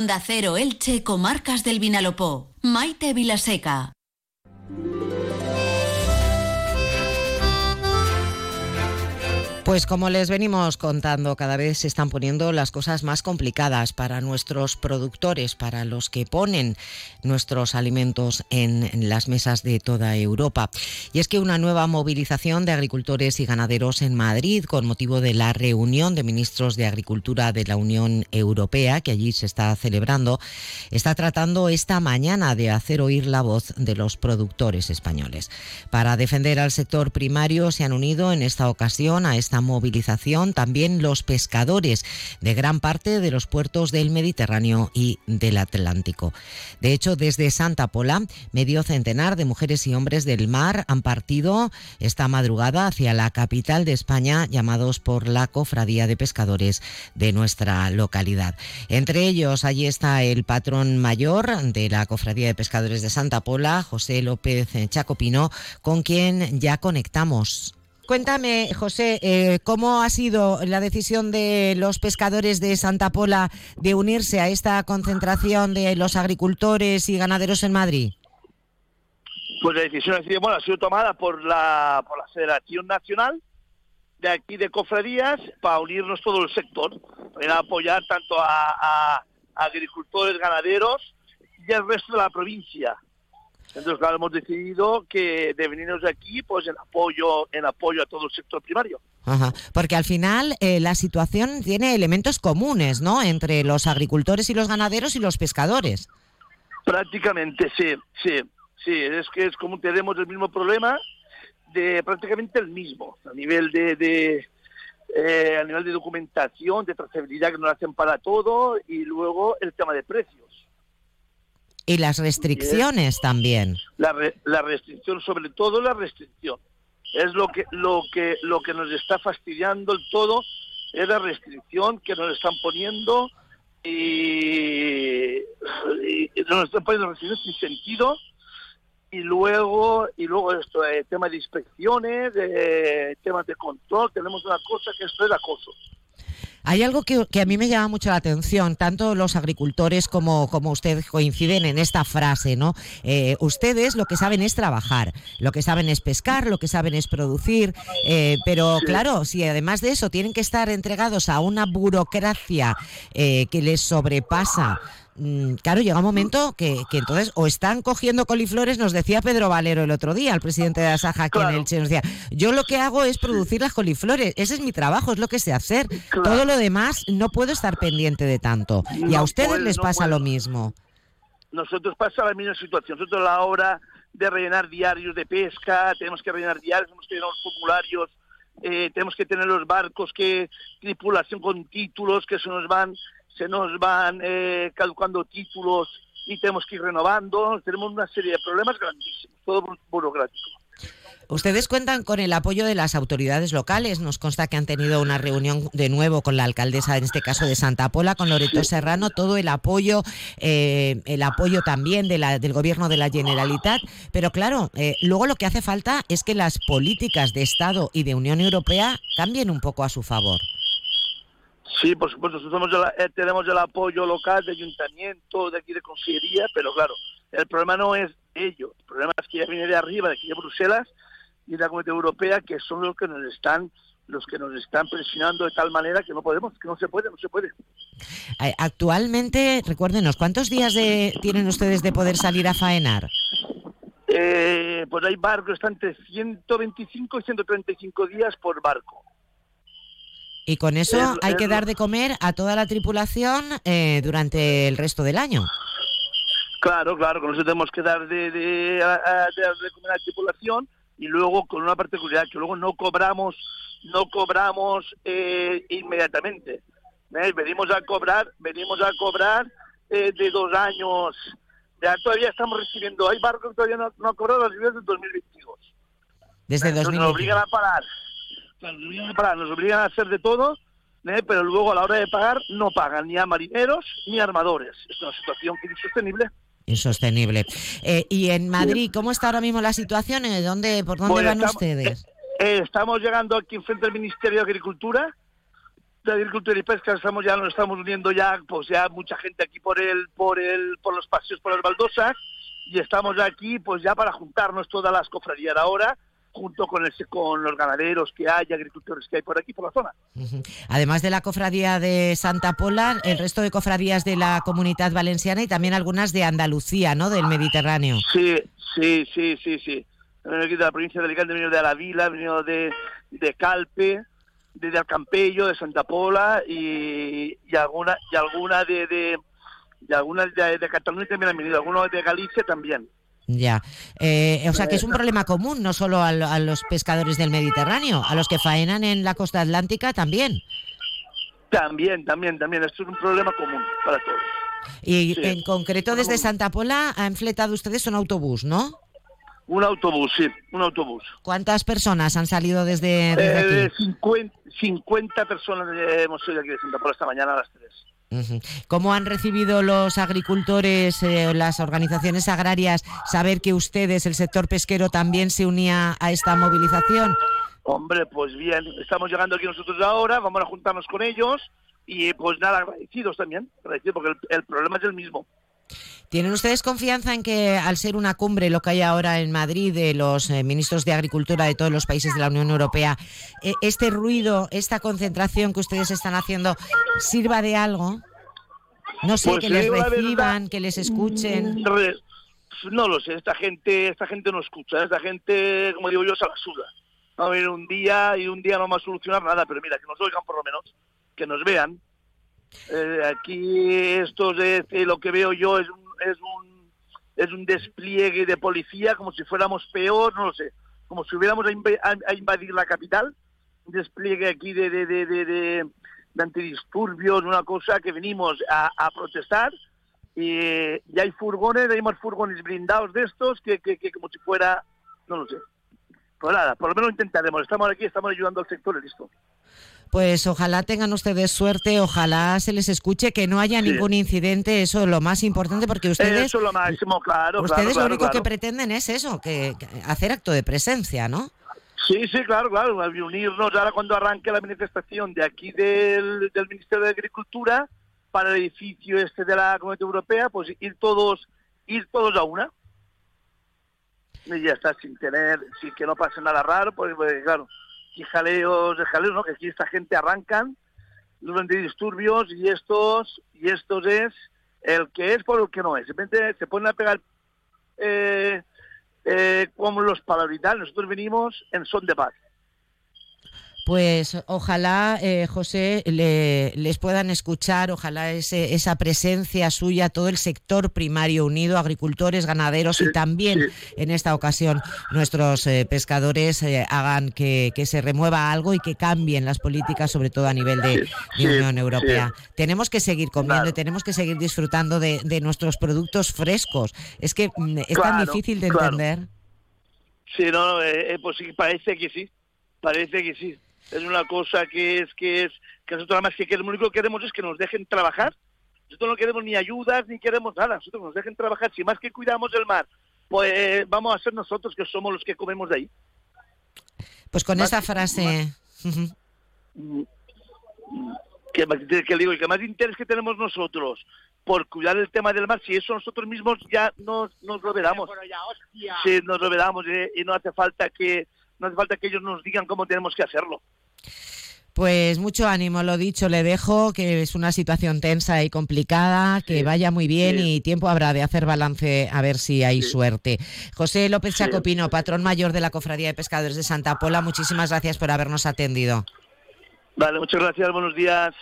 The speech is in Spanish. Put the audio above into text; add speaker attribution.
Speaker 1: Da Cero Elche, Comarcas del Vinalopó. Maite Vilaseca.
Speaker 2: Pues como les venimos contando, cada vez se están poniendo las cosas más complicadas para nuestros productores, para los que ponen nuestros alimentos en las mesas de toda Europa. Y es que una nueva movilización de agricultores y ganaderos en Madrid, con motivo de la reunión de ministros de Agricultura de la Unión Europea, que allí se está celebrando, está tratando esta mañana de hacer oír la voz de los productores españoles. Para defender al sector primario se han unido en esta ocasión a esta movilización también los pescadores de gran parte de los puertos del Mediterráneo y del Atlántico. De hecho, desde Santa Pola, medio centenar de mujeres y hombres del mar han partido esta madrugada hacia la capital de España, llamados por la Cofradía de Pescadores de nuestra localidad. Entre ellos, allí está el patrón mayor de la Cofradía de Pescadores de Santa Pola, José López Chacopino, con quien ya conectamos. Cuéntame, José, eh, ¿cómo ha sido la decisión de los pescadores de Santa Pola de unirse a esta concentración de los agricultores y ganaderos en Madrid?
Speaker 3: Pues la decisión ha sido, ha sido tomada por la, por la Federación Nacional de aquí de Cofradías para unirnos todo el sector, para apoyar tanto a, a agricultores, ganaderos y al resto de la provincia. Entonces, claro, hemos decidido que de venirnos de aquí, pues en apoyo, en apoyo a todo el sector primario.
Speaker 2: Ajá. Porque al final eh, la situación tiene elementos comunes, ¿no? Entre los agricultores y los ganaderos y los pescadores.
Speaker 3: Prácticamente, sí, sí, sí. Es que es como tenemos el mismo problema, de prácticamente el mismo, a nivel de, de eh, a nivel de documentación, de trazabilidad que nos hacen para todo y luego el tema de precios.
Speaker 2: Y las restricciones también.
Speaker 3: La, la restricción, sobre todo la restricción. Es lo que, lo que, lo que nos está fastidiando el todo, es la restricción que nos están poniendo y, y nos están poniendo restricciones sin sentido y luego y luego esto eh, tema de inspecciones eh, temas de control tenemos una cosa que esto es acoso
Speaker 2: hay algo que, a mí me llama mucho la atención, tanto los agricultores como, como usted coinciden en esta frase, ¿no? Eh, ustedes lo que saben es trabajar, lo que saben es pescar, lo que saben es producir, eh, pero claro, si además de eso tienen que estar entregados a una burocracia eh, que les sobrepasa, claro, llega un momento que, entonces o están cogiendo coliflores, nos decía Pedro Valero el otro día, el presidente de Asaja aquí en el nos decía, yo lo que hago es producir las coliflores, ese es mi trabajo, es lo que sé hacer, todo lo demás no puedo estar pendiente de tanto. y a ustedes les pasa lo mismo.
Speaker 3: Nosotros pasa la misma situación, nosotros a la hora de rellenar diarios de pesca, tenemos que rellenar diarios, tenemos que llenar los formularios, eh, tenemos que tener los barcos que tripulación con títulos que se nos van se nos van eh, caducando títulos y tenemos que ir renovando, tenemos una serie de problemas grandísimos, todo burocrático.
Speaker 2: Ustedes cuentan con el apoyo de las autoridades locales. Nos consta que han tenido una reunión de nuevo con la alcaldesa, en este caso de Santa Pola, con Loreto Serrano, todo el apoyo, eh, el apoyo también de la, del gobierno de la Generalitat. Pero claro, eh, luego lo que hace falta es que las políticas de Estado y de Unión Europea cambien un poco a su favor.
Speaker 3: Sí, por supuesto, eh, tenemos el apoyo local de ayuntamiento, de aquí de consellería, pero claro, el problema no es ello, el problema es que ya viene de arriba, de aquí de Bruselas y de la Comunidad Europea, que son los que nos están los que nos están presionando de tal manera que no podemos, que no se puede, no se puede.
Speaker 2: Eh, actualmente, recuérdenos, ¿cuántos días de, tienen ustedes de poder salir a faenar?
Speaker 3: Eh, pues hay barcos, están entre 125 y 135 días por barco.
Speaker 2: Y con eso hay que dar de comer a toda la tripulación eh, durante el resto del año.
Speaker 3: Claro, claro, con eso tenemos que dar de, de, comer a la tripulación y luego con una particularidad que luego no cobramos no cobramos eh, inmediatamente. Venimos a cobrar, venimos a cobrar eh, de dos años. Ya todavía estamos recibiendo, hay barcos que todavía no, no han cobrado las vidas del 2022.
Speaker 2: Desde 2022. Nos
Speaker 3: obligan a parar nos obligan a hacer de todo, ¿eh? pero luego a la hora de pagar no pagan ni a marineros ni a armadores. Es una situación que es insostenible.
Speaker 2: Insostenible. Eh, y en Madrid, ¿cómo está ahora mismo la situación? ¿Dónde, ¿Por dónde van ustedes?
Speaker 3: Eh, estamos llegando aquí frente al Ministerio de Agricultura de agricultura y pesca estamos ya nos estamos uniendo ya pues ya mucha gente aquí por el por el por los paseos por las baldosas y estamos aquí pues ya para juntarnos todas las cofradías ahora junto con el, con los ganaderos que hay agricultores que hay por aquí por la zona.
Speaker 2: Además de la cofradía de Santa Pola el resto de cofradías de la comunidad valenciana y también algunas de Andalucía no del Mediterráneo.
Speaker 3: Sí sí sí sí sí. De la provincia de Alicante venido de Alavila venido de de Calpe de Alcampello, de Santa Pola y, y alguna y alguna de, de, de algunas de, de, Cataluña también han venido, algunos de Galicia también.
Speaker 2: Ya, eh, o sea que es un problema común, no solo a, a, los pescadores del Mediterráneo, a los que faenan en la costa atlántica también.
Speaker 3: También, también, también, esto es un problema común para todos.
Speaker 2: Y sí. en concreto desde Santa Pola han fletado ustedes un autobús, ¿no?
Speaker 3: Un autobús, sí, un autobús.
Speaker 2: ¿Cuántas personas han salido desde, desde
Speaker 3: eh,
Speaker 2: aquí?
Speaker 3: 50, 50, personas hemos salido aquí de Santa Pola esta mañana a las 3.
Speaker 2: ¿Cómo han recibido los agricultores, eh, las organizaciones agrarias, saber que ustedes, el sector pesquero, también se unía a esta movilización?
Speaker 3: Hombre, pues bien, estamos llegando aquí nosotros ahora, vamos a juntarnos con ellos y pues nada, agradecidos también, agradecidos porque el problema es el mismo.
Speaker 2: ¿Tienen ustedes confianza en que al ser una cumbre, lo que hay ahora en Madrid, de los eh, ministros de Agricultura de todos los países de la Unión Europea, eh, este ruido, esta concentración que ustedes están haciendo, sirva de algo? No sé,
Speaker 3: Pues
Speaker 2: que les reciban,
Speaker 3: verdad,
Speaker 2: que les escuchen.
Speaker 3: Re- No lo sé, esta gente, esta gente no escucha, esta gente, como digo yo, se la suda. Va a venir un día y un día no va a solucionar nada, pero mira, que nos oigan por lo menos, que nos vean. Eh, aquí esto es, lo que veo yo es un, es un es un despliegue de policía como si fuéramos peor, no lo sé, como si hubiéramos a, inv- a- a invadir la capital, un despliegue aquí de, de, de, de, de- antidisturbios, una cosa que venimos a, a protestar y, y hay furgones, hay más furgones blindados de estos que, que, que como si fuera, no lo sé. Pues nada, por lo menos intentaremos, estamos aquí, estamos ayudando al sector listo.
Speaker 2: Pues ojalá tengan ustedes suerte, ojalá se les escuche, que no haya
Speaker 3: Sí.
Speaker 2: ningún incidente, eso es lo más importante, porque ustedes,
Speaker 3: Eso es lo máximo, claro.
Speaker 2: ustedes
Speaker 3: claro,
Speaker 2: lo único
Speaker 3: claro,
Speaker 2: que pretenden es eso, que, que hacer acto de presencia, ¿no?
Speaker 3: Sí, sí, claro, claro, unirnos ahora cuando arranque la manifestación de aquí del, del Ministerio de Agricultura para el edificio este de la Comunidad Europea, pues ir todos, ir todos a una. Y ya está, sin tener, sin que no pase nada raro, pues, pues, claro, y jaleos, de jaleos, ¿no? Que aquí esta gente arrancan los antidisturbios y estos, y estos es el que es por el que no es. De repente se ponen a pegar eh, eh, como los palabrital, nosotros venimos en son de paz.
Speaker 2: Pues ojalá, eh, José, le- les puedan escuchar, ojalá ese- esa presencia suya, todo el sector primario unido, agricultores, ganaderos
Speaker 3: Sí,
Speaker 2: y también
Speaker 3: sí.
Speaker 2: en esta ocasión nuestros eh, pescadores eh, hagan que, que se remueva algo y que cambien las políticas, sobre todo a nivel de,
Speaker 3: Sí,
Speaker 2: de
Speaker 3: sí,
Speaker 2: Unión Europea. Tenemos que seguir comiendo
Speaker 3: Claro.
Speaker 2: y tenemos que seguir disfrutando de, de nuestros productos frescos. Es que mm, es tan difícil de
Speaker 3: claro.
Speaker 2: entender.
Speaker 3: Sí, no, no, eh, eh, pues parece que sí, parece que sí. Es una cosa que es que es que nosotros además que lo único que queremos es que nos dejen trabajar. Nosotros no queremos ni ayudas ni queremos nada. Nosotros nos dejen trabajar. Si más que cuidamos el mar, pues eh, vamos a ser nosotros que somos los que comemos de ahí.
Speaker 2: Pues con
Speaker 3: Más-
Speaker 2: esa frase...
Speaker 3: Que, más- que digo, el que más interés que tenemos nosotros por cuidar el tema del mar, si eso nosotros mismos ya nos, nos lo veramos. Sí, nos lo veramos eh, y no hace falta que no hace falta que ellos nos digan cómo tenemos que hacerlo.
Speaker 2: Pues mucho ánimo, lo dicho, le dejo, que es una situación tensa y complicada, que
Speaker 3: Sí,
Speaker 2: vaya muy bien
Speaker 3: sí.
Speaker 2: y tiempo habrá de hacer balance a ver si hay
Speaker 3: Sí.
Speaker 2: suerte. José López. Chacopino, patrón mayor de la Cofradía de Pescadores de Santa Pola, muchísimas gracias por habernos atendido.
Speaker 3: Vale, muchas gracias, buenos días.